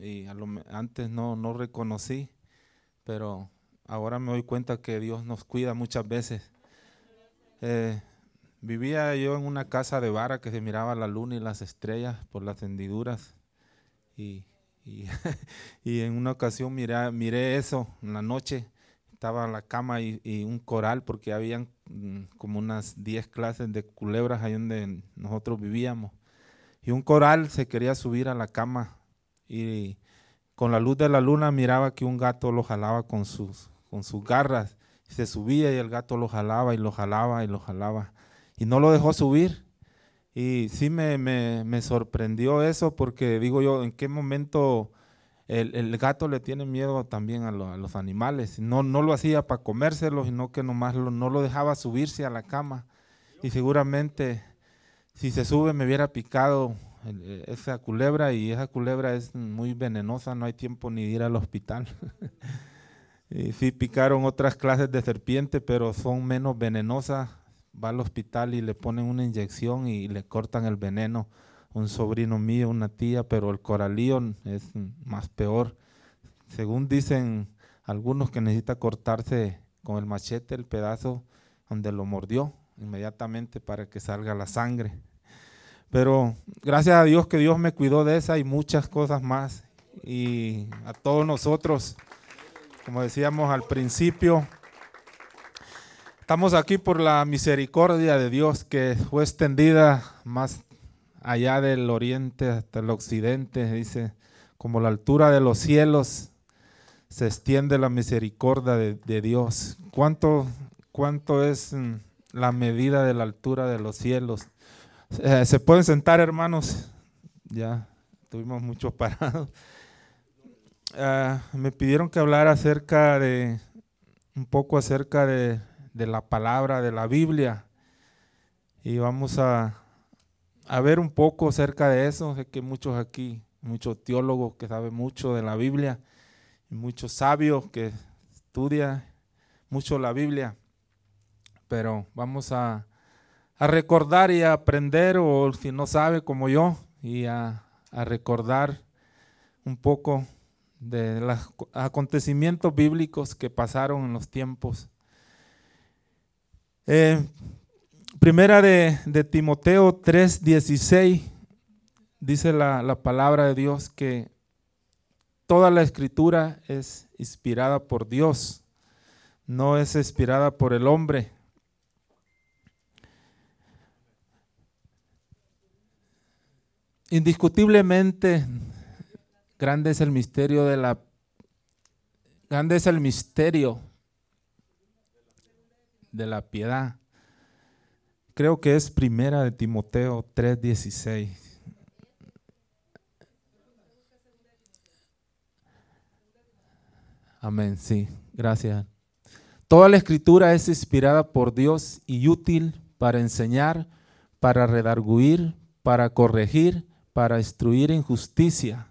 y antes no, no reconocí, pero ahora me doy cuenta que Dios nos cuida muchas veces. Eh, vivía yo en una casa de vara que se miraba la luna y las estrellas por las hendiduras y, y, en una ocasión miré, miré eso en la noche, estaba en la cama y, y un coral porque habían mm, como unas 10 clases de culebras ahí donde nosotros vivíamos. Y un coral se quería subir a la cama y con la luz de la luna miraba que un gato lo jalaba con sus, con sus garras. Se subía y el gato lo jalaba y lo jalaba y lo jalaba. Y no lo dejó subir. Y sí me, me, sorprendió eso porque digo yo, ¿en qué momento el, gato le tiene miedo también a, los animales? No, no lo hacía para comérselos, sino que nomás no lo dejaba subirse a la cama. Y seguramente si se sube me hubiera picado esa culebra y esa culebra es muy venenosa, no hay tiempo ni de ir al hospital. y sí picaron otras clases de serpiente, pero son menos venenosas. Va al hospital y le ponen una inyección y le cortan el veneno. Un sobrino mío, una tía, pero el coralío es más peor. Según dicen algunos que necesita cortarse con el machete el pedazo donde lo mordió inmediatamente para que salga la sangre. Pero gracias a Dios que Dios me cuidó de esa y muchas cosas más. Y a todos nosotros, como decíamos al principio, estamos aquí por la misericordia de Dios que fue extendida más allá del oriente hasta el occidente, dice, como la altura de los cielos se extiende la misericordia de, Dios. ¿Cuánto, ¿Cuánto es mm, la medida de la altura de los cielos? Eh, se pueden sentar, hermanos. Ya tuvimos muchos parados. Ah, me pidieron que hablara acerca de, un poco acerca de, la palabra de la Biblia. Y vamos a, a, ver un poco acerca de eso. Sé que muchos aquí, muchos teólogos que saben mucho de la Biblia, muchos sabios que estudian mucho la Biblia. Pero vamos a, a recordar y a aprender, o si no sabe como yo, y a, recordar un poco de los acontecimientos bíblicos que pasaron en los tiempos. Eh, primera de, Timoteo 3:16 dice la, la palabra de Dios que toda la escritura es inspirada por Dios, no es inspirada por el hombre. Indiscutiblemente, grande es el misterio de la grande es el misterio de la piedad. Creo que es primera de Timoteo 3:16. Amén, sí, gracias. Toda la escritura es inspirada por Dios y útil para enseñar, para redarguir, para corregir, para instruir en justicia.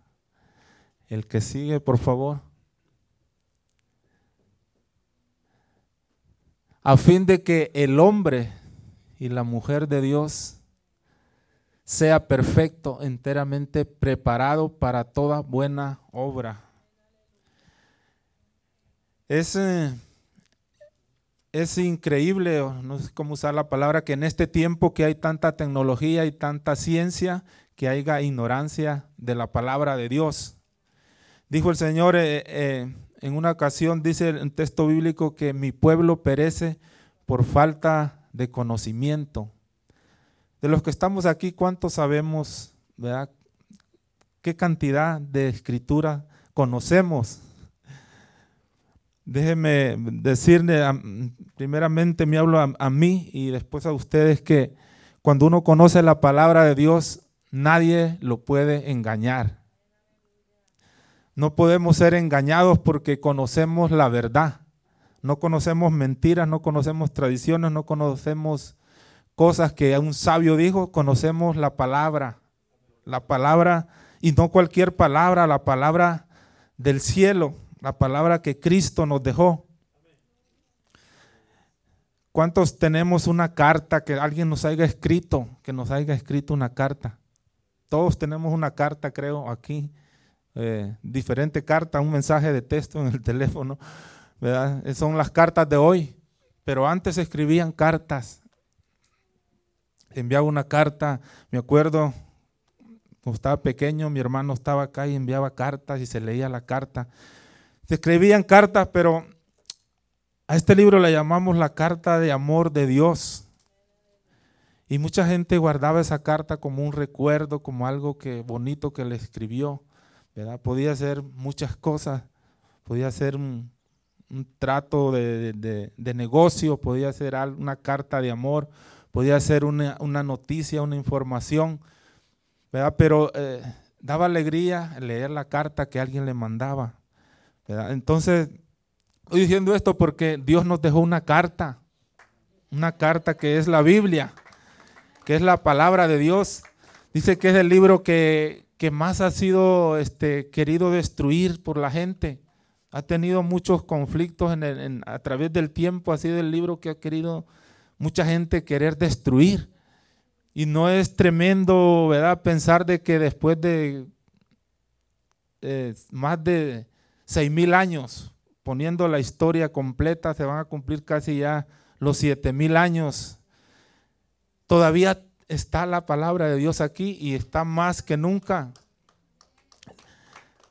El que sigue, por favor. A fin de que el hombre y la mujer de Dios sea perfecto, enteramente preparado para toda buena obra. Es, eh, es increíble, no sé cómo usar la palabra, que en este tiempo que hay tanta tecnología y tanta ciencia, que haya ignorancia de la palabra de Dios. Dijo el Señor eh, eh, en una ocasión, dice el texto bíblico, que mi pueblo perece por falta de conocimiento. De los que estamos aquí, ¿cuántos sabemos, verdad? ¿Qué cantidad de escritura conocemos? Déjeme decirle, primeramente me hablo a mí y después a ustedes que cuando uno conoce la palabra de Dios, nadie lo puede engañar. No podemos ser engañados porque conocemos la verdad. No conocemos mentiras, no conocemos tradiciones, no conocemos cosas que un sabio dijo, conocemos la palabra. La palabra, y no cualquier palabra, la palabra del cielo, la palabra que Cristo nos dejó. ¿Cuántos tenemos una carta que alguien nos haya escrito, que nos haya escrito una carta? Todos tenemos una carta, creo, aquí eh, diferente carta, un mensaje de texto en el teléfono, ¿verdad? Son las cartas de hoy, pero antes escribían cartas. Enviaba una carta, me acuerdo, cuando estaba pequeño, mi hermano estaba acá y enviaba cartas y se leía la carta. Se escribían cartas, pero a este libro le llamamos la carta de amor de Dios. Y mucha gente guardaba esa carta como un recuerdo, como algo que bonito que le escribió. ¿verdad? Podía ser muchas cosas. Podía ser un, trato de, negocio, podía ser una carta de amor, podía ser una, noticia, una información. ¿verdad? Pero eh, daba alegría leer la carta que alguien le mandaba. ¿verdad? Entonces, estoy diciendo esto porque Dios nos dejó una carta, una carta que es la Biblia que es la palabra de Dios. Dice que es el libro que, más ha sido este, querido destruir por la gente. Ha tenido muchos conflictos a través del tiempo. Ha sido el libro que ha querido mucha gente querer destruir. Y no es tremendo, ¿verdad? Pensar de que después de eh, más de seis mil años, poniendo la historia completa, se van a cumplir casi ya los siete mil años Todavía está la palabra de Dios aquí y está más que nunca.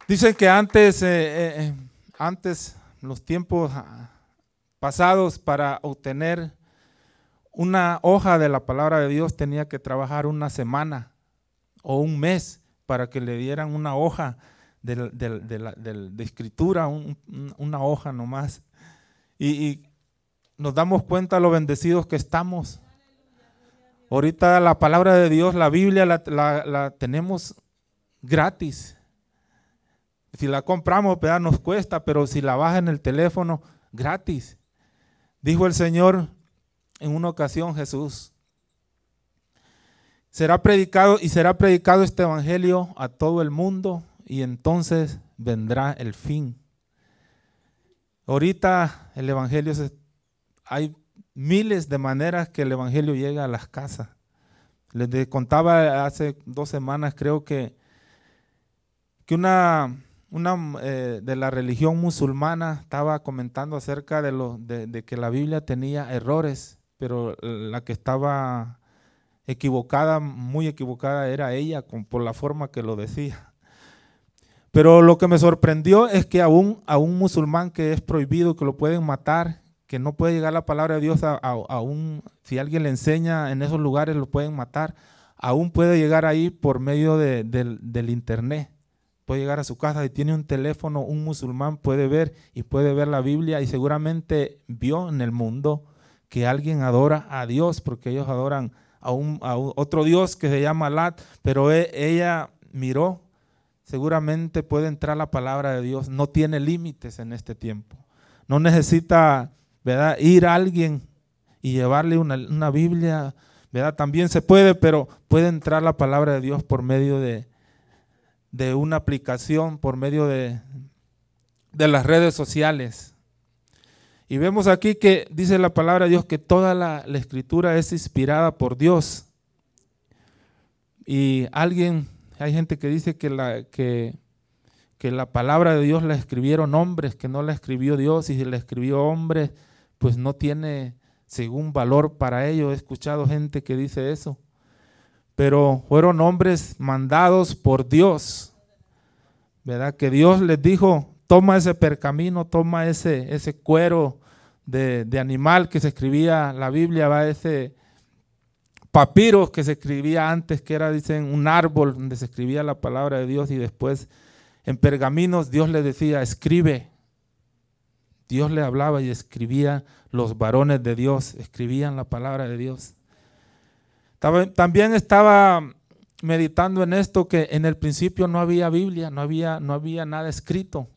Dicen que antes, eh, eh, eh, antes, los tiempos ah, pasados, para obtener una hoja de la palabra de Dios tenía que trabajar una semana o un mes para que le dieran una hoja de, escritura, una hoja nomás. Y, y, nos damos cuenta lo bendecidos que estamos Ahorita la palabra de Dios, la Biblia, la, tenemos gratis. Si la compramos, nos cuesta, pero si la baja en el teléfono, gratis. Dijo el Señor en una ocasión Jesús, será predicado y será predicado este evangelio a todo el mundo y entonces vendrá el fin. Ahorita el evangelio hay miles de maneras que el Evangelio llega a las casas. Les contaba hace dos semanas, creo que, que una, una eh, de la religión musulmana estaba comentando acerca de, lo, de, que la Biblia tenía errores, pero la que estaba equivocada, muy equivocada, era ella por la forma que lo decía. Pero lo que me sorprendió es que aún a un musulmán que es prohibido, que lo pueden matar, que no puede llegar la palabra de Dios a, un, si alguien le enseña en esos lugares lo pueden matar, aún puede llegar ahí por medio del internet. Puede llegar a su casa y tiene un teléfono, un musulmán puede ver y puede ver la Biblia y seguramente vio en el mundo que alguien adora a Dios porque ellos adoran a, un, otro Dios que se llama Lat, pero e, ella miró, seguramente puede entrar la palabra de Dios, no tiene límites en este tiempo. No necesita ¿verdad? Ir a alguien y llevarle una, Biblia, ¿verdad? También se puede, pero puede entrar la palabra de Dios por medio de, de una aplicación, por medio de, de las redes sociales. Y vemos aquí que dice la palabra de Dios que toda la, escritura es inspirada por Dios. Y alguien, hay gente que dice que la, que que la palabra de Dios la escribieron hombres, que no la escribió Dios, y la escribió hombres, pues no tiene según valor para ello. He escuchado gente que dice eso. Pero fueron hombres mandados por Dios. ¿Verdad? Que Dios les dijo, toma ese percamino, toma ese, ese cuero de, animal que se escribía la Biblia, va ese papiro que se escribía antes, que era, dicen, un árbol donde se escribía la palabra de Dios y después en pergaminos Dios le decía, escribe. Dios le hablaba y escribía, los varones de Dios escribían la palabra de Dios. También estaba meditando en esto que en el principio no había Biblia, no había, no había nada escrito.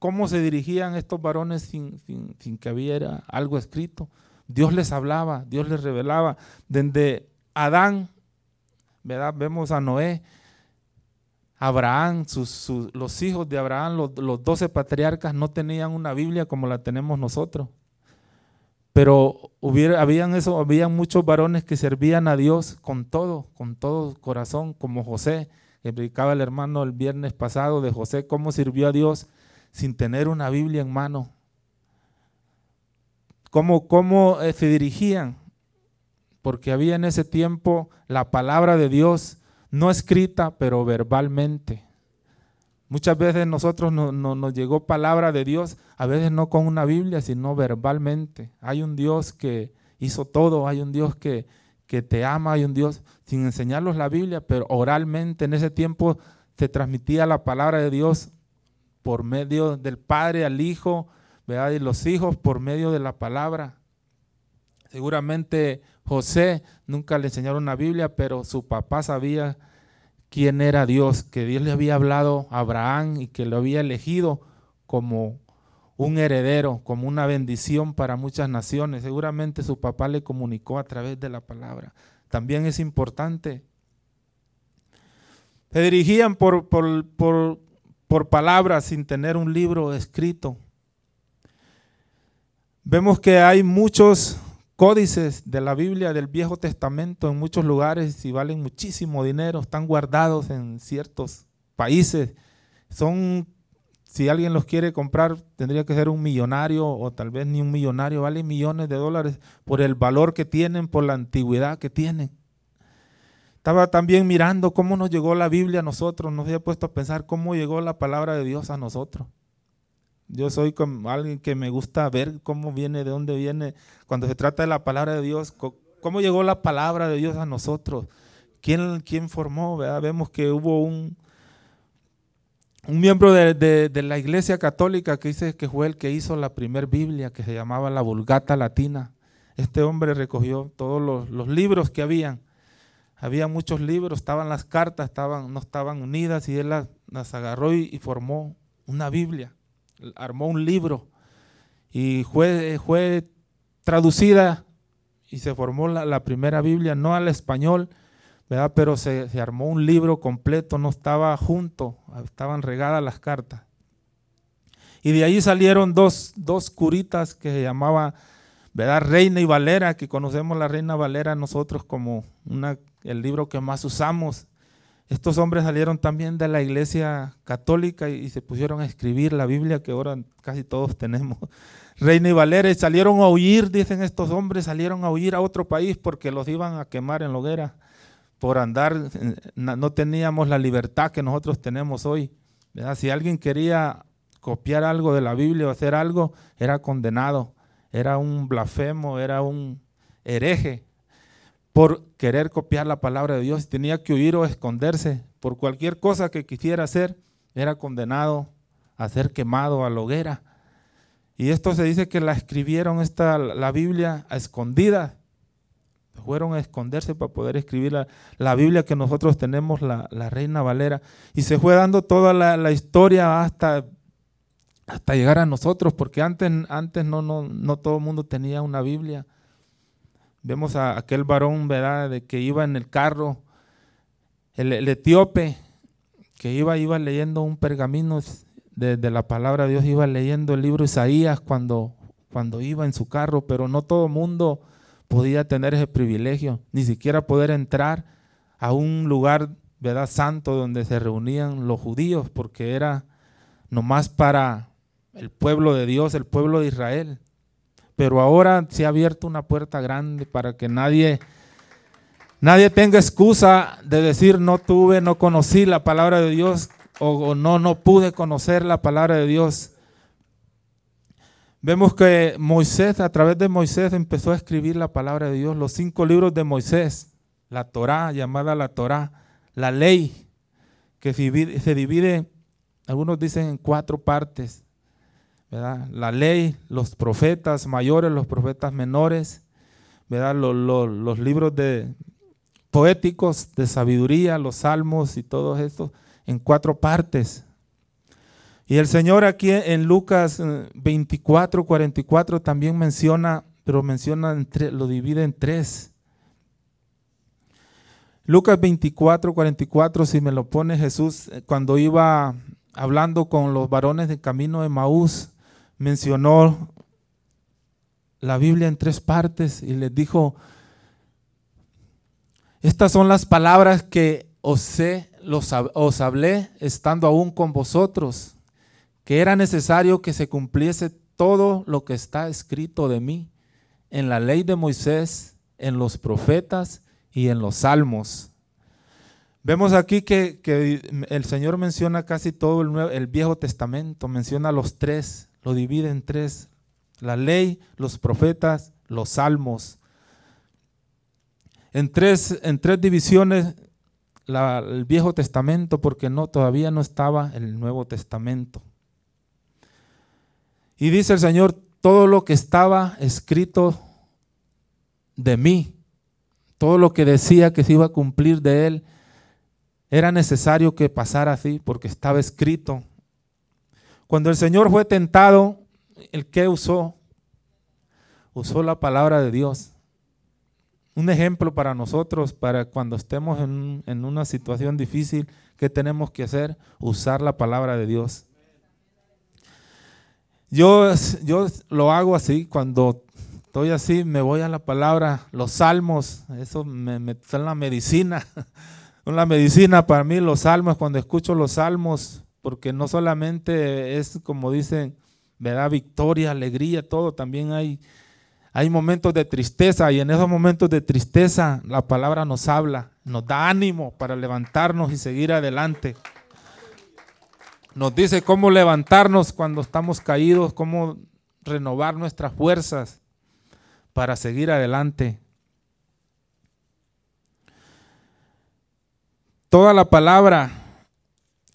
¿Cómo se dirigían estos varones sin, sin que hubiera algo escrito? Dios les hablaba, Dios les revelaba. Desde Adán, ¿verdad? Vemos a Noé, Abraham, sus, los hijos de Abraham, los, doce patriarcas no tenían una Biblia como la tenemos nosotros. Pero hubiera, habían, habían muchos varones que servían a Dios con todo, con todo corazón, como José, que predicaba el hermano el viernes pasado de José, cómo sirvió a Dios sin tener una Biblia en mano. Cómo, cómo eh, se dirigían, porque había en ese tiempo la palabra de Dios no escrita, pero verbalmente. Muchas veces nosotros no, nos llegó palabra de Dios, a veces no con una Biblia, sino verbalmente. Hay un Dios que hizo todo, hay un Dios que, que te ama, hay un Dios sin enseñarlos la Biblia, pero oralmente en ese tiempo se transmitía la palabra de Dios por medio del Padre al Hijo, ¿verdad? y los hijos por medio de la palabra. Seguramente José nunca le enseñaron una Biblia, pero su papá sabía quién era Dios, que Dios le había hablado a Abraham y que lo había elegido como un heredero, como una bendición para muchas naciones. Seguramente su papá le comunicó a través de la palabra. También es importante. Se dirigían por, por, por, por palabras sin tener un libro escrito. Vemos que hay muchos códices de la Biblia del Viejo Testamento en muchos lugares y valen muchísimo dinero, están guardados en ciertos países. Son, si alguien los quiere comprar, tendría que ser un millonario o tal vez ni un millonario, valen millones de dólares por el valor que tienen, por la antigüedad que tienen. Estaba también mirando cómo nos llegó la Biblia a nosotros, nos había puesto a pensar cómo llegó la palabra de Dios a nosotros. Yo soy como alguien que me gusta ver cómo viene, de dónde viene, cuando se trata de la palabra de Dios, cómo llegó la palabra de Dios a nosotros, quién, quién formó, Vemos que hubo un, un miembro de, la iglesia católica que dice que fue el que hizo la primer Biblia, que se llamaba la Vulgata Latina. Este hombre recogió todos los, libros que habían. Había muchos libros, estaban las cartas, estaban, no estaban unidas y él las, agarró y formó una Biblia armó un libro y fue, fue traducida y se formó la, primera Biblia, no al español, ¿verdad? pero se, armó un libro completo, no estaba junto, estaban regadas las cartas. Y de ahí salieron dos, dos curitas que se llamaba ¿verdad? Reina y Valera, que conocemos la Reina Valera nosotros como una, el libro que más usamos estos hombres salieron también de la iglesia católica y, se pusieron a escribir la Biblia que ahora casi todos tenemos. Reina y Valera, salieron a huir, dicen estos hombres, salieron a huir a otro país porque los iban a quemar en la hoguera por andar, no teníamos la libertad que nosotros tenemos hoy. Si alguien quería copiar algo de la Biblia o hacer algo, era condenado, era un blasfemo, era un hereje por querer copiar la palabra de Dios. Tenía que huir o esconderse por cualquier cosa que quisiera hacer. Era condenado a ser quemado a la hoguera. Y esto se dice que la escribieron esta, la Biblia a escondida. Fueron a esconderse para poder escribir la, Biblia que nosotros tenemos, la, Reina Valera. Y se fue dando toda la, historia hasta, hasta llegar a nosotros, porque antes, antes no, no, no todo el mundo tenía una Biblia. Vemos a aquel varón, ¿verdad?, de que iba en el carro, el, etíope, que iba, iba leyendo un pergamino de, la palabra de Dios, iba leyendo el libro Isaías cuando, cuando iba en su carro, pero no todo mundo podía tener ese privilegio, ni siquiera poder entrar a un lugar, ¿verdad?, santo donde se reunían los judíos, porque era nomás para el pueblo de Dios, el pueblo de Israel. Pero ahora se ha abierto una puerta grande para que nadie, nadie tenga excusa de decir no tuve, no conocí la palabra de Dios o, no, no pude conocer la palabra de Dios. Vemos que Moisés, a través de Moisés, empezó a escribir la palabra de Dios, los cinco libros de Moisés, la Torá, llamada la Torá, la ley, que se divide, algunos dicen en cuatro partes. La ley, los profetas mayores, los profetas menores, ¿verdad? Los, libros de poéticos de sabiduría, los salmos y todo esto en cuatro partes. Y el Señor aquí en Lucas 24, eh, 44 también menciona, pero menciona, lo divide en tres. Lucas 24, 44, si me lo pone Jesús, eh, cuando iba hablando con los varones del camino de Maús, mencionó la Biblia en tres partes y les dijo, estas son las palabras que os os hablé estando aún con vosotros, que era necesario que se cumpliese todo lo que está escrito de mí en la ley de Moisés, en los profetas y en los salmos. Vemos aquí que, el Señor menciona casi todo el, el Viejo Testamento, menciona los tres, lo divide en tres, la ley, los profetas, los salmos. En tres, en tres divisiones el Viejo Testamento porque no, todavía no estaba el Nuevo Testamento. Y dice el Señor, todo lo que estaba escrito de mí, todo lo que decía que se iba a cumplir de Él, era necesario que pasara así porque estaba escrito. Cuando el Señor fue tentado, ¿el qué usó? Usó la palabra de Dios un ejemplo para nosotros, para cuando estemos en, una situación difícil, ¿qué tenemos que hacer? Usar la palabra de Dios. Yo, yo lo hago así, cuando estoy así, me voy a la palabra, los salmos, eso me, me son la medicina. la medicina para mí, los salmos, cuando escucho los salmos, porque no solamente es como dicen, me da victoria, alegría, todo, también hay hay momentos de tristeza y en esos momentos de tristeza la palabra nos habla, nos da ánimo para levantarnos y seguir adelante. Nos dice cómo levantarnos cuando estamos caídos, cómo renovar nuestras fuerzas para seguir adelante. Toda la palabra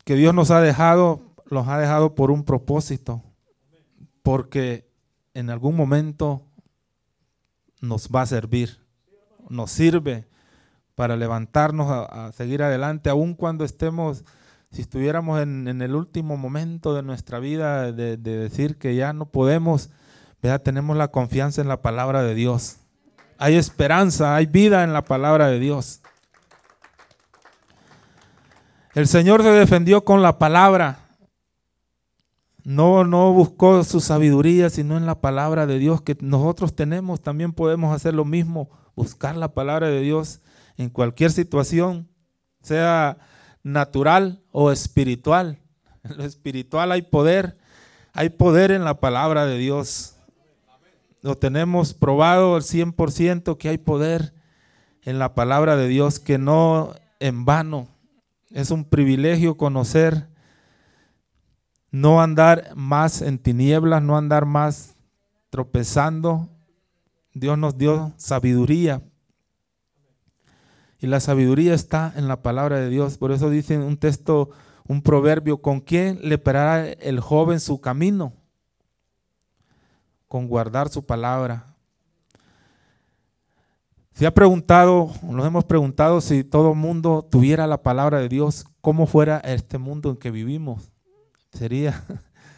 que Dios nos ha dejado, los ha dejado por un propósito, porque en algún momento nos va a servir, nos sirve para levantarnos a, seguir adelante, aun cuando estemos, si estuviéramos en, el último momento de nuestra vida de, decir que ya no podemos, vea, tenemos la confianza en la palabra de Dios. Hay esperanza, hay vida en la palabra de Dios. El Señor se defendió con la palabra. No, no buscó su sabiduría, sino en la palabra de Dios que nosotros tenemos. También podemos hacer lo mismo, buscar la palabra de Dios en cualquier situación, sea natural o espiritual. En lo espiritual hay poder, hay poder en la palabra de Dios. Lo tenemos probado al 100% que hay poder en la palabra de Dios, que no en vano. Es un privilegio conocer no andar más en tinieblas, no andar más tropezando. Dios nos dio sabiduría. Y la sabiduría está en la palabra de Dios. Por eso dice un texto, un proverbio, ¿con quién le parará el joven su camino? Con guardar su palabra. Se ha preguntado, nos hemos preguntado si todo el mundo tuviera la palabra de Dios, ¿cómo fuera este mundo en que vivimos? Sería,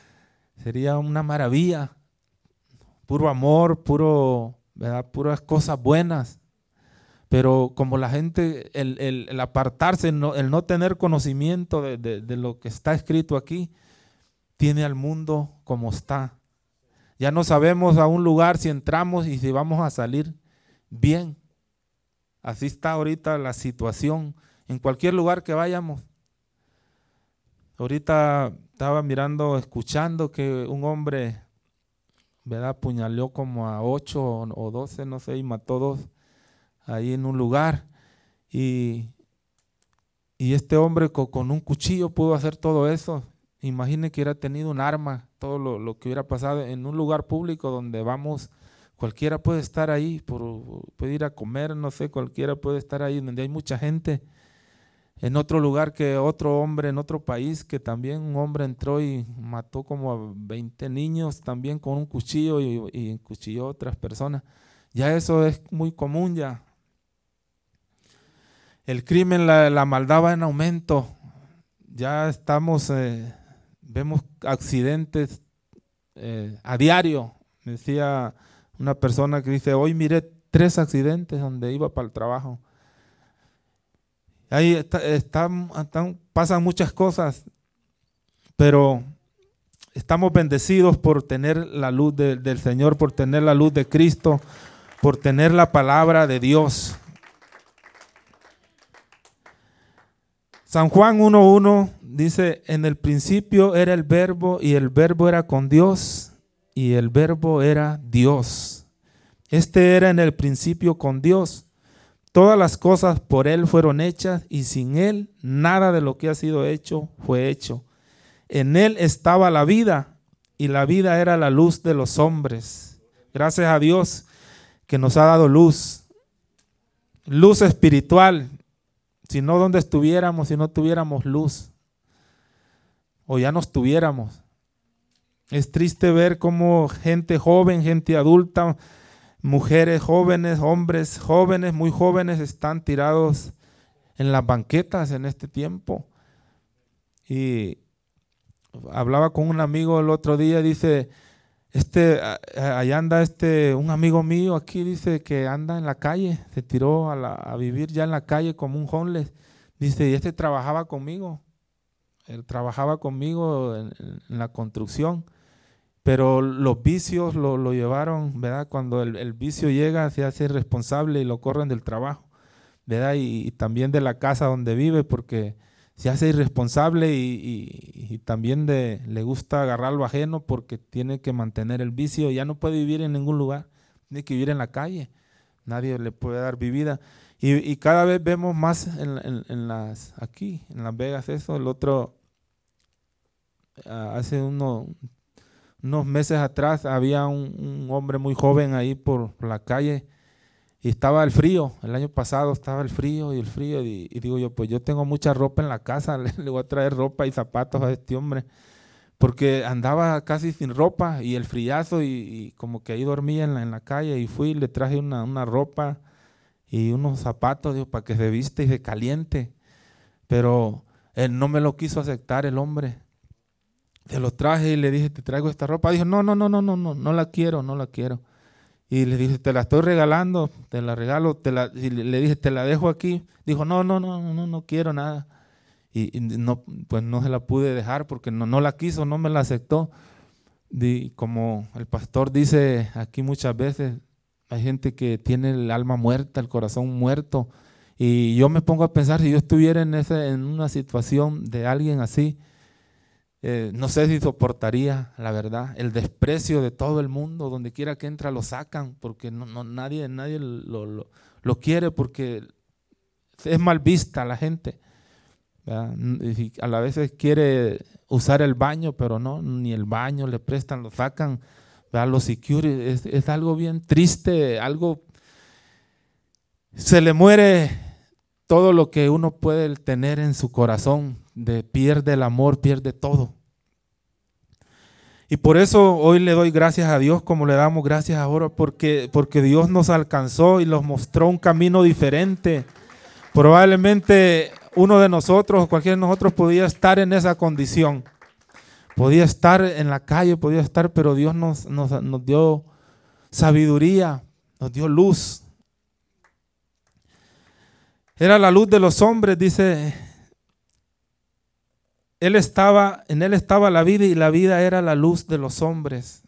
sería una maravilla. Puro amor, puro, ¿verdad? puras cosas buenas. Pero como la gente, el, apartarse, el no, tener conocimiento de, de lo que está escrito aquí, tiene al mundo como está. Ya no sabemos a un lugar si entramos y si vamos a salir bien. Así está ahorita la situación en cualquier lugar que vayamos. Ahorita estaba mirando, escuchando que un hombre, ¿verdad? Apuñaló como a ocho o doce, no sé, y mató dos ahí en un lugar. Y, y este hombre con, un cuchillo pudo hacer todo eso. Imagine que hubiera tenido un arma, todo lo, lo, que hubiera pasado en un lugar público donde vamos, cualquiera puede estar ahí, por, puede ir a comer, no sé, cualquiera puede estar ahí, donde hay mucha gente en otro lugar que otro hombre en otro país que también un hombre entró y mató como a 20 niños también con un cuchillo y, y encuchilló a otras personas. Ya eso es muy común ya. El crimen, la, maldad va en aumento. Ya estamos, eh, vemos accidentes eh, a diario. Decía una persona que dice, hoy miré tres accidentes donde iba para el trabajo. Ahí están, pasan muchas cosas, pero estamos bendecidos por tener la luz del Señor, por tener la luz de Cristo, por tener la palabra de Dios. San Juan 1.1 dice, en el principio era el verbo y el verbo era con Dios y el verbo era Dios. Este era en el principio con Dios. Todas las cosas por Él fueron hechas y sin Él nada de lo que ha sido hecho fue hecho. En Él estaba la vida y la vida era la luz de los hombres. Gracias a Dios que nos ha dado luz. Luz espiritual. Si no, ¿dónde estuviéramos si no tuviéramos luz? O ya no estuviéramos. Es triste ver cómo gente joven, gente adulta, mujeres jóvenes, hombres jóvenes, muy jóvenes, están tirados en las banquetas en este tiempo. Y hablaba con un amigo el otro día, dice, este, allá anda este, un amigo mío aquí, dice que anda en la calle, se tiró a, vivir ya en la calle como un homeless. Dice, y este trabajaba conmigo, él trabajaba conmigo en, la construcción, pero los vicios lo, llevaron, ¿verdad? Cuando el, vicio llega, se hace irresponsable y lo corren del trabajo, ¿verdad? y también de la casa donde vive, porque se hace irresponsable y, también le gusta agarrar lo ajeno porque tiene que mantener el vicio. Ya no puede vivir en ningún lugar, tiene que vivir en la calle. Nadie le puede dar vivida. Y, cada vez vemos más en, las aquí, en Las Vegas, eso. El otro, ah, hace unos meses atrás, había un, hombre muy joven ahí por la calle y estaba el frío, el año pasado estaba el frío y el frío. Y, digo yo, pues yo tengo mucha ropa en la casa, le, voy a traer ropa y zapatos a este hombre. Porque andaba casi sin ropa y el friazo y, como que ahí dormía en la, en la, calle y fui y le traje una, una ropa y unos zapatos digo, para que se viste y se caliente. Pero él no me lo quiso aceptar el hombre. Se lo traje y le dije, te traigo esta ropa. Dijo, no, no, no, no, no, no, no la quiero, no la quiero. Y le dije, te la estoy regalando, te la regalo, te la, y le dije, te la dejo aquí. Dijo, no, no, no, no, no quiero nada. Y, no, pues no se la pude dejar porque no, no la quiso, no me la aceptó. Y como el pastor dice aquí muchas veces, hay gente que tiene el alma muerta, el corazón muerto. Y yo me pongo a pensar, si yo estuviera en, ese, en una situación de alguien así, eh, no sé si soportaría, la verdad, el desprecio de todo el mundo, donde quiera que entra lo sacan, porque no, nadie, nadie lo, quiere, porque es mal vista la gente. a la vez quiere usar el baño, pero no, ni el baño le prestan, lo sacan. Security, es, algo bien triste, algo... Se le muere todo lo que uno puede tener en su corazón, de pierde el amor, pierde todo. Y por eso hoy le doy gracias a Dios como le damos gracias ahora, porque, porque Dios nos alcanzó y nos mostró un camino diferente. Probablemente uno de nosotros, cualquiera de nosotros podía estar en esa condición. Podía estar en la calle, podía estar, pero Dios nos, dio sabiduría, nos dio luz. Era la luz de los hombres, dice él estaba, en él estaba la vida y la vida era la luz de los hombres.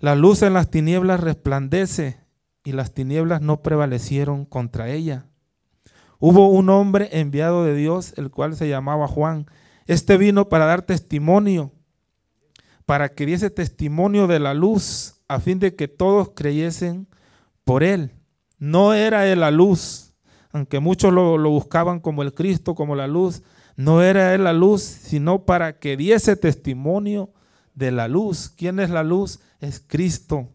La luz en las tinieblas resplandece y las tinieblas no prevalecieron contra ella. Hubo un hombre enviado de Dios, el cual se llamaba Juan. Este vino para dar testimonio, para que diese testimonio de la luz, a fin de que todos creyesen por él. No era él la luz, aunque muchos lo, buscaban como el Cristo, como la luz, no era él la luz, sino para que diese testimonio de la luz. ¿Quién es la luz? Es Cristo.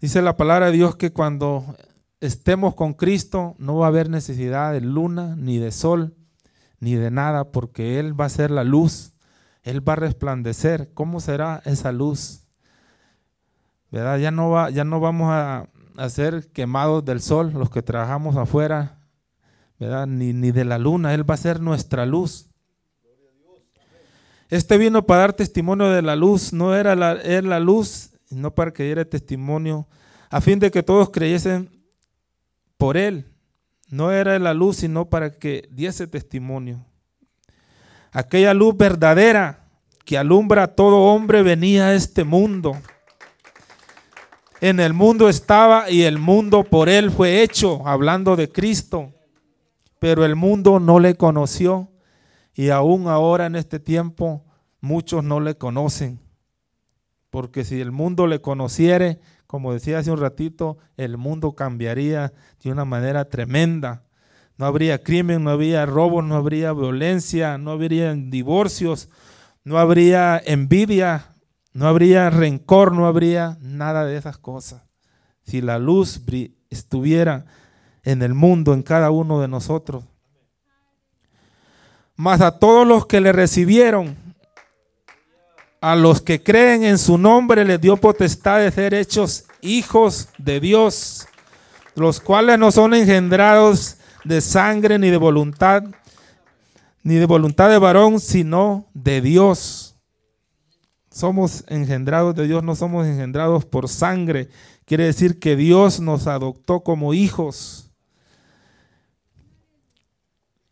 Dice la palabra de Dios que cuando estemos con Cristo no va a haber necesidad de luna, ni de sol, ni de nada, porque Él va a ser la luz. Él va a resplandecer. ¿Cómo será esa luz? ¿Verdad? Ya no, va, ya no vamos a, ser quemados del sol los que trabajamos afuera ni, ni de la luna, Él va a ser nuestra luz. Este vino para dar testimonio de la luz, no era la, era la luz, no para que diera testimonio, a fin de que todos creyesen por Él. No era la luz, sino para que diese testimonio. Aquella luz verdadera que alumbra a todo hombre venía a este mundo. En el mundo estaba y el mundo por Él fue hecho, hablando de Cristo pero el mundo no le conoció y aún ahora en este tiempo muchos no le conocen. Porque si el mundo le conociere, como decía hace un ratito, el mundo cambiaría de una manera tremenda. No habría crimen, no habría robo, no habría violencia, no habría divorcios, no habría envidia, no habría rencor, no habría nada de esas cosas. Si la luz estuviera en el mundo, en cada uno de nosotros. Mas a todos los que le recibieron, a los que creen en su nombre, les dio potestad de ser hechos hijos de Dios, los cuales no son engendrados de sangre ni de voluntad, ni de voluntad de varón, sino de Dios. Somos engendrados de Dios, no somos engendrados por sangre. Quiere decir que Dios nos adoptó como hijos.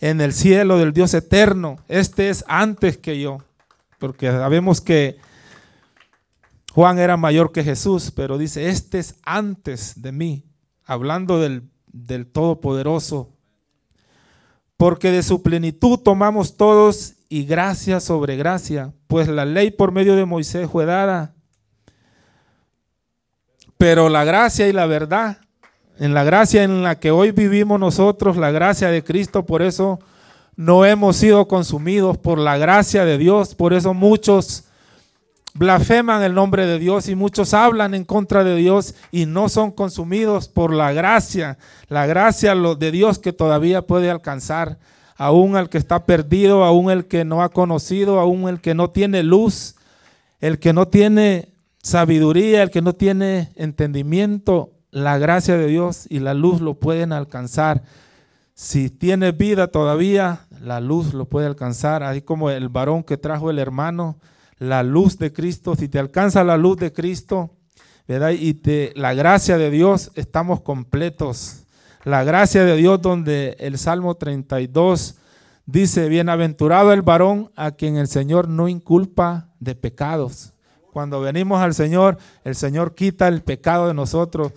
en el cielo del Dios eterno. Este es antes que yo, porque sabemos que Juan era mayor que Jesús, pero dice, este es antes de mí, hablando del, del Todopoderoso. Porque de su plenitud tomamos todos y gracia sobre gracia, pues la ley por medio de Moisés fue dada, pero la gracia y la verdad en la gracia en la que hoy vivimos nosotros, la gracia de Cristo, por eso no hemos sido consumidos por la gracia de Dios, por eso muchos blasfeman el nombre de Dios y muchos hablan en contra de Dios y no son consumidos por la gracia, la gracia de Dios que todavía puede alcanzar aún al que está perdido, aún el que no ha conocido, aún el que no tiene luz, el que no tiene sabiduría, el que no tiene entendimiento, la gracia de Dios y la luz lo pueden alcanzar. Si tienes vida todavía, la luz lo puede alcanzar, así como el varón que trajo el hermano, la luz de Cristo, si te alcanza la luz de Cristo, ¿verdad? Y te, la gracia de Dios, estamos completos. La gracia de Dios donde el Salmo 32 dice, bienaventurado el varón a quien el Señor no inculpa de pecados. Cuando venimos al Señor, el Señor quita el pecado de nosotros.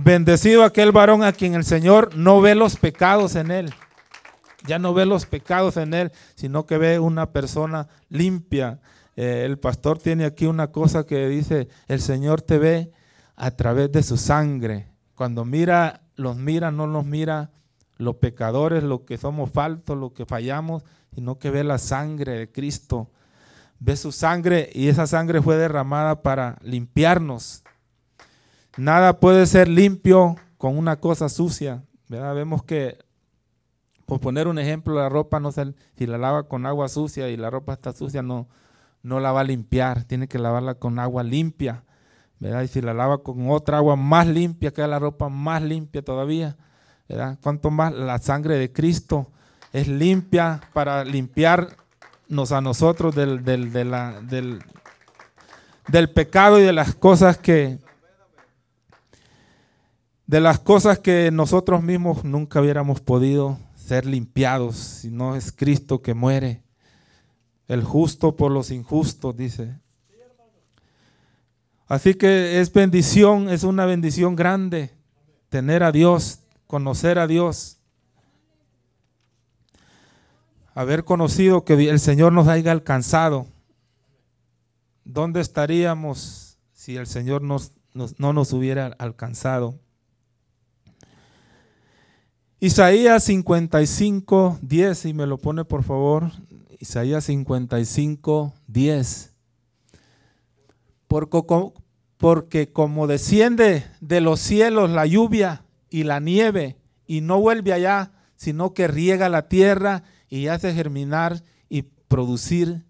Bendecido aquel varón a quien el Señor no ve los pecados en él. Ya no ve los pecados en él, sino que ve una persona limpia. Eh, el pastor tiene aquí una cosa que dice, el Señor te ve a través de su sangre. Cuando mira, los mira, no los mira los pecadores, los que somos faltos, los que fallamos, sino que ve la sangre de Cristo. Ve su sangre y esa sangre fue derramada para limpiarnos, Nada puede ser limpio con una cosa sucia. ¿verdad? Vemos que, por poner un ejemplo, la ropa no se, si la lava con agua sucia y la ropa está sucia, no, no la va a limpiar. Tiene que lavarla con agua limpia. ¿verdad? Y si la lava con otra agua más limpia, queda la ropa más limpia todavía. ¿verdad? Cuanto más la sangre de Cristo es limpia para limpiarnos a nosotros del, del, del, del pecado y de las cosas que, de las cosas que nosotros mismos nunca hubiéramos podido ser limpiados, si no es Cristo que muere, el justo por los injustos, dice. Así que es bendición, es una bendición grande tener a Dios, conocer a Dios, haber conocido que el Señor nos haya alcanzado. ¿Dónde estaríamos si el Señor no nos hubiera alcanzado? Isaías 55, 10, y me lo pone por favor. Isaías 55, 10. Porque como desciende de los cielos la lluvia y la nieve, y no vuelve allá, sino que riega la tierra y hace germinar y producir,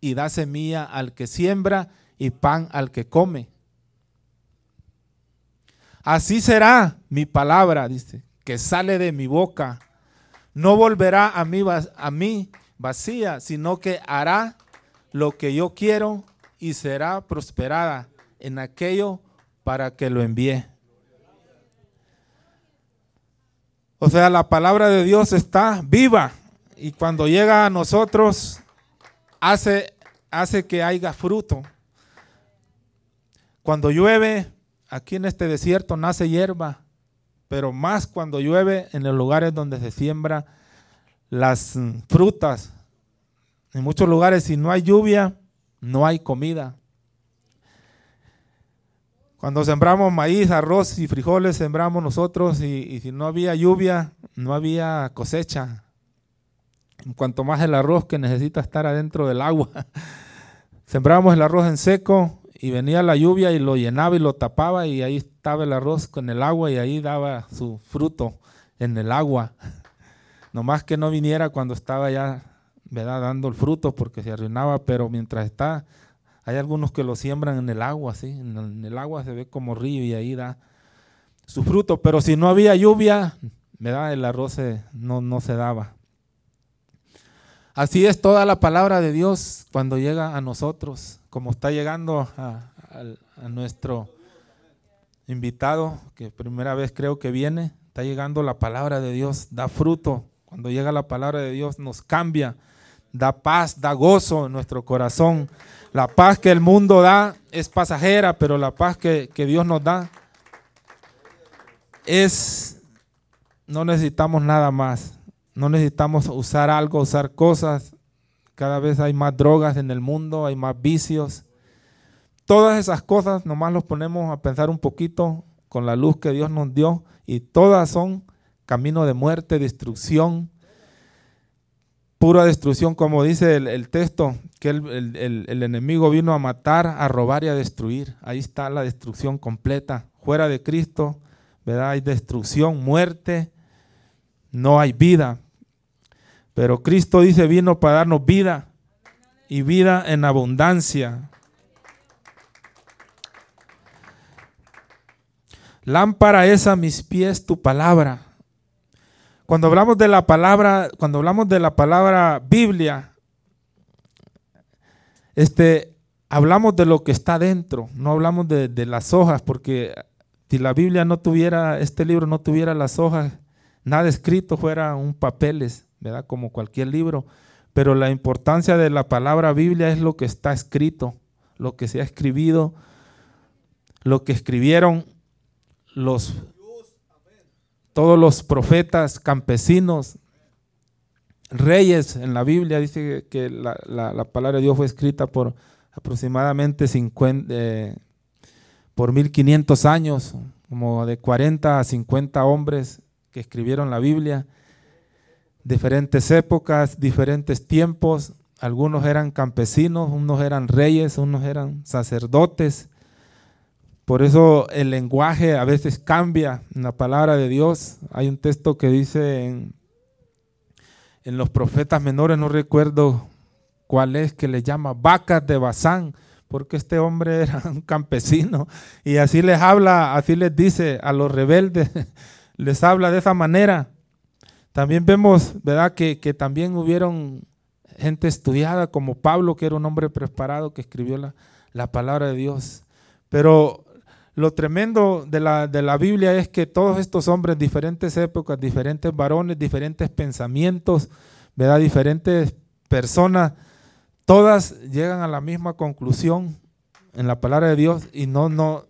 y da semilla al que siembra y pan al que come. Así será mi palabra, dice, que sale de mi boca no volverá a mí, a mí vacía, sino que hará lo que yo quiero y será prosperada en aquello para que lo envíe. O sea, la palabra de Dios está viva y cuando llega a nosotros hace, hace que haya fruto. Cuando llueve, aquí en este desierto nace hierba, pero más cuando llueve en los lugares donde se siembra las frutas. En muchos lugares, si no hay lluvia, no hay comida. Cuando sembramos maíz, arroz y frijoles, sembramos nosotros y, si no había lluvia, no había cosecha. Cuanto más el arroz que necesita estar adentro del agua. Sembramos el arroz en seco y venía la lluvia y lo llenaba y lo tapaba y ahí estaba el arroz con el agua y ahí daba su fruto en el agua. Nomás que no viniera cuando estaba ya ¿verdad? dando el fruto porque se arruinaba, pero mientras está hay algunos que lo siembran en el agua, ¿sí? En el agua se ve como río y ahí da su fruto. Pero si no había lluvia, ¿verdad? El arroz no, no se daba. Así es toda la palabra de Dios cuando llega a nosotros, como está llegando a, nuestro invitado, que primera vez creo que viene, está llegando la palabra de Dios, da fruto. Cuando llega la palabra de Dios nos cambia, da paz, da gozo en nuestro corazón. La paz que el mundo da es pasajera, pero la paz que, Dios nos da es, no necesitamos nada más. No necesitamos usar algo, usar cosas. Cada vez hay más drogas en el mundo, hay más vicios. Todas esas cosas nomás los ponemos a pensar un poquito con la luz que Dios nos dio y todas son camino de muerte, destrucción, pura destrucción, como dice el, texto, que el, enemigo vino a matar, a robar y a destruir. Ahí está la destrucción completa. Fuera de Cristo, ¿verdad? Hay destrucción, muerte, no hay vida. Pero Cristo dice, vino para darnos vida y vida en abundancia. Lámpara es a mis pies tu palabra cuando hablamos de la palabra, cuando hablamos de la palabra Biblia, este, hablamos de lo que está dentro, no hablamos de, de las hojas, porque si la Biblia no tuviera, este libro no tuviera las hojas, nada escrito fuera un papeles, ¿verdad? Como cualquier libro. Pero la importancia de la palabra Biblia es lo que está escrito, lo que se ha escribido, lo que escribieron los todos los profetas, campesinos, reyes en la Biblia, dice que la, palabra de Dios fue escrita por aproximadamente 50, eh, por 1500 años, como de 40 a 50 hombres que escribieron la Biblia, diferentes épocas, diferentes tiempos, algunos eran campesinos, unos eran reyes, unos eran sacerdotes, por eso el lenguaje a veces cambia en la palabra de Dios. Hay un texto que dice en, los profetas menores, no recuerdo cuál es, que le llama vacas de Bazán, porque este hombre era un campesino. Y así les habla, así les dice a los rebeldes, les habla de esa manera. También vemos, ¿verdad?, que, también hubieron gente estudiada como Pablo, que era un hombre preparado, que escribió la, la palabra de Dios. Pero lo tremendo de la, de la Biblia es que todos estos hombres, diferentes épocas, diferentes varones, diferentes pensamientos, ¿verdad? diferentes personas, todas llegan a la misma conclusión en la palabra de Dios y no, no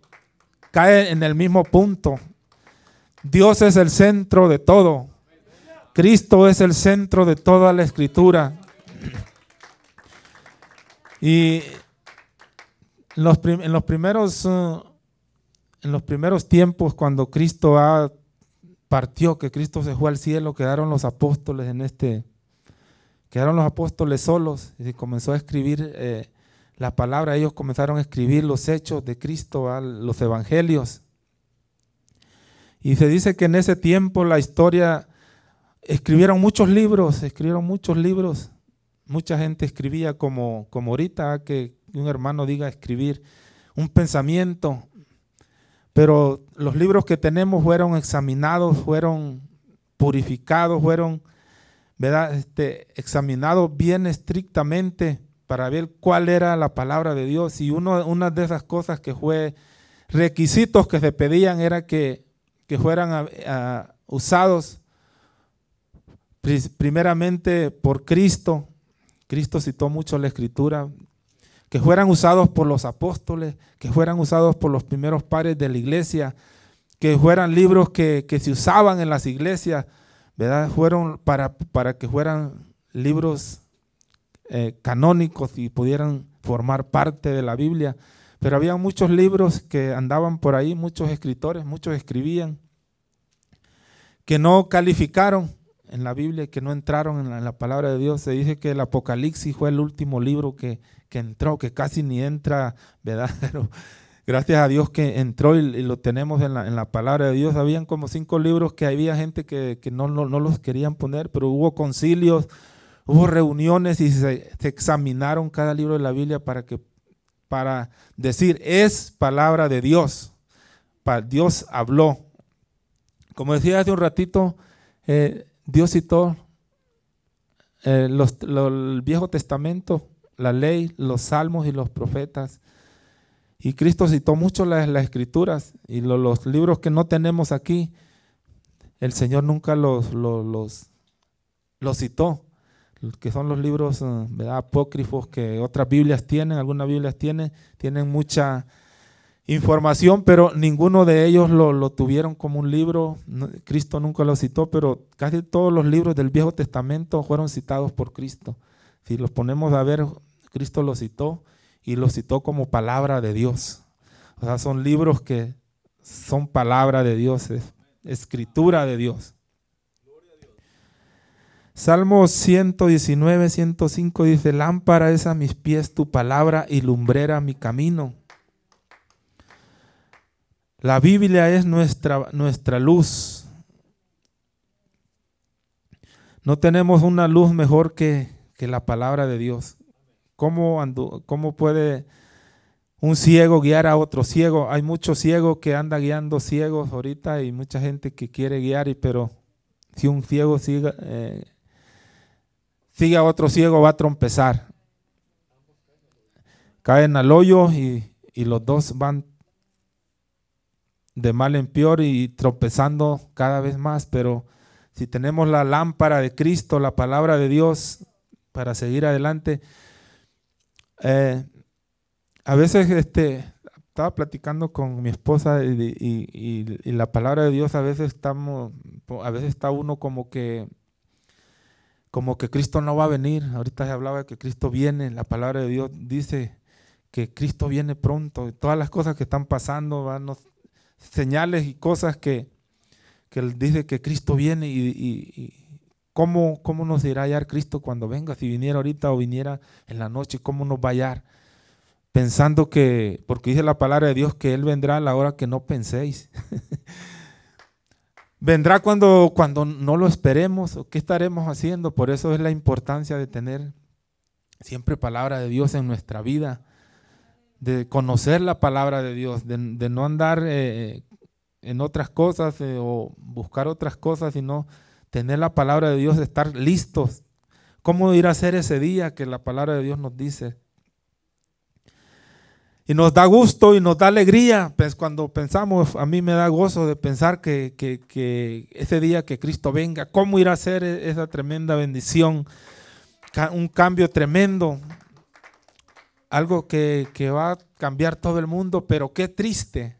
cae en el mismo punto. Dios es el centro de todo. Cristo es el centro de toda la escritura. Y en los, en los primeros uh, en los primeros tiempos, cuando Cristo partió, que Cristo se fue al cielo, quedaron los apóstoles en este, quedaron los apóstoles solos y comenzó a escribir eh, la palabra. Ellos comenzaron a escribir los hechos de Cristo, los evangelios. Y se dice que en ese tiempo la historia, escribieron muchos libros, escribieron muchos libros. Mucha gente escribía como, como ahorita, que un hermano diga escribir un pensamiento, pero los libros que tenemos fueron examinados, fueron purificados, fueron ¿verdad? Este, examinado bien estrictamente para ver cuál era la palabra de Dios. Y una de esas cosas que fue requisitos que se pedían era que, que fueran usados primeramente por Cristo. Cristo citó mucho la escritura, que fueran usados por los apóstoles, que fueran usados por los primeros padres de la iglesia, que fueran libros que, se usaban en las iglesias, ¿verdad? Fueron para, para que fueran libros eh, canónicos y pudieran formar parte de la Biblia. Pero había muchos libros que andaban por ahí, muchos escritores, muchos escribían, que no calificaron en la Biblia, que no entraron en la, palabra de Dios. Se dice que el Apocalipsis fue el último libro que, entró, que casi ni entra, ¿verdad? Pero gracias a Dios que entró y, lo tenemos en la, palabra de Dios. Habían como cinco libros que había gente que, no, no, los querían poner, pero hubo concilios, hubo reuniones y se, examinaron cada libro de la Biblia para, que, para decir, es palabra de Dios. Dios habló. Como decía hace un ratito, eh, Dios citó eh, el Viejo Testamento, la ley, los salmos y los profetas. Y Cristo citó mucho las, escrituras y los libros que no tenemos aquí, el Señor nunca los, los, los, citó, que son los libros eh, apócrifos que otras Biblias tienen, algunas Biblias tienen, tienen mucha información, pero ninguno de ellos lo, tuvieron como un libro. Cristo nunca lo citó, pero casi todos los libros del Viejo Testamento fueron citados por Cristo. Si los ponemos a ver, Cristo los citó y los citó como palabra de Dios. O sea, son libros que son palabra de Dios, escritura de Dios. Salmo 119, 105 dice, lámpara es a mis pies tu palabra y lumbrera mi camino. La Biblia es nuestra, nuestra luz. No tenemos una luz mejor que, la palabra de Dios. ¿Cómo, ¿Cómo, puede un ciego guiar a otro ciego? Hay muchos ciegos que andan guiando ciegos ahorita y mucha gente que quiere guiar, y, pero si un ciego sigue, eh, sigue a otro ciego va a trompezar. Caen al hoyo y, y los dos van de mal en peor y tropezando cada vez más, pero si tenemos la lámpara de Cristo, la palabra de Dios para seguir adelante, eh, a veces este, estaba platicando con mi esposa y, la palabra de Dios a veces estamos, a veces está uno como que como que Cristo no va a venir. Ahorita se hablaba de que Cristo viene, la palabra de Dios dice que Cristo viene pronto. Todas las cosas que están pasando, van, señales y cosas que, que él dice que Cristo viene y, cómo, cómo, nos irá a hallar Cristo cuando venga, si viniera ahorita o viniera en la noche, cómo nos va a hallar. Pensando que, porque dice la palabra de Dios que Él vendrá a la hora que no penséis. vendrá cuando, cuando no lo esperemos o qué estaremos haciendo. Por eso es la importancia de tener siempre palabra de Dios en nuestra vida de conocer la palabra de Dios, de, no andar eh, en otras cosas eh, o buscar otras cosas, sino tener la palabra de Dios, estar listos. ¿Cómo ir a ser ese día que la palabra de Dios nos dice? Y nos da gusto y nos da alegría, pues cuando pensamos, a mí me da gozo de pensar que, que ese día que Cristo venga, ¿cómo ir a ser e-, esa tremenda bendición? Un cambio tremendo, algo que, va a cambiar todo el mundo, pero qué triste.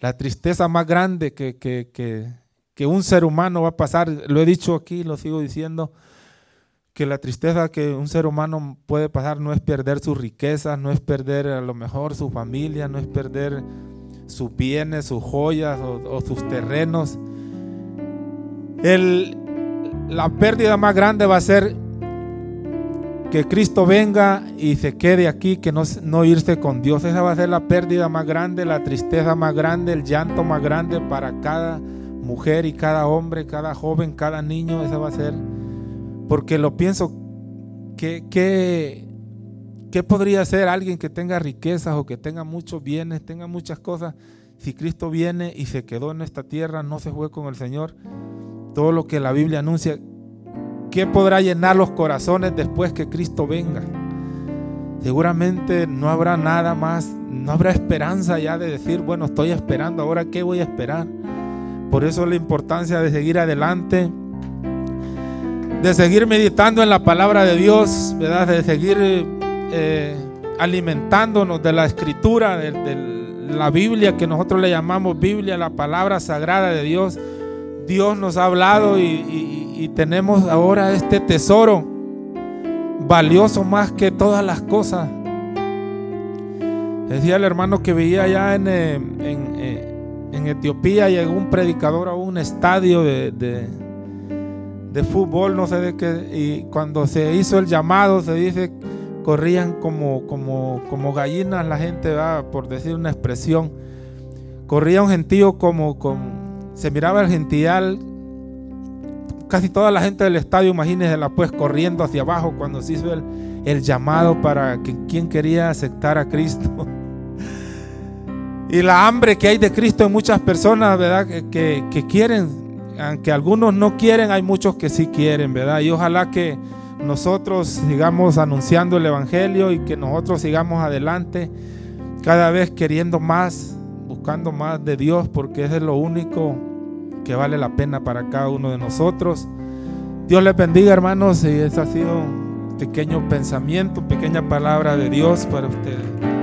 La tristeza más grande que, que, un ser humano va a pasar, lo he dicho aquí, lo sigo diciendo, que la tristeza que un ser humano puede pasar no es perder sus riquezas, no es perder a lo mejor su familia, no es perder sus bienes, sus joyas o, sus terrenos. El, la pérdida más grande va a ser que Cristo venga y se quede aquí, que no, no, irse con Dios. Esa va a ser la pérdida más grande, la tristeza más grande, el llanto más grande para cada mujer y cada hombre, cada joven, cada niño. Esa va a ser, porque lo pienso, que, ¿qué podría ser alguien que tenga riquezas o que tenga muchos bienes, tenga muchas cosas? Si Cristo viene y se quedó en esta tierra, no se fue con el Señor, todo lo que la Biblia anuncia, ¿qué podrá llenar los corazones después que Cristo venga? Seguramente no habrá nada más, no habrá esperanza ya de decir, bueno, estoy esperando, ahora qué voy a esperar. Por eso la importancia de seguir adelante, de seguir meditando en la palabra de Dios, ¿verdad? De seguir eh, alimentándonos de la escritura, de, la Biblia que nosotros le llamamos Biblia, la palabra sagrada de Dios. Dios nos ha hablado y, tenemos ahora este tesoro valioso más que todas las cosas. Decía el hermano que veía allá en, eh, en, eh, en Etiopía, llegó un predicador a un estadio de, fútbol, no sé de qué, y cuando se hizo el llamado, se dice, corrían como, como, como gallinas la gente, por decir una expresión, corría un gentío como, como se miraba el gentillal, casi toda la gente del estadio, imagínense, pues corriendo hacia abajo cuando se hizo el, llamado para que quien quería aceptar a Cristo. y la hambre que hay de Cristo en muchas personas, ¿verdad? Que, que, quieren, aunque algunos no quieren, hay muchos que sí quieren, ¿verdad? Y ojalá que nosotros sigamos anunciando el Evangelio y que nosotros sigamos adelante, cada vez queriendo más, buscando más de Dios, porque ese es lo único que vale la pena para cada uno de nosotros. Dios les bendiga, hermanos, y ese ha sido un pequeño pensamiento, pequeña palabra de Dios para ustedes.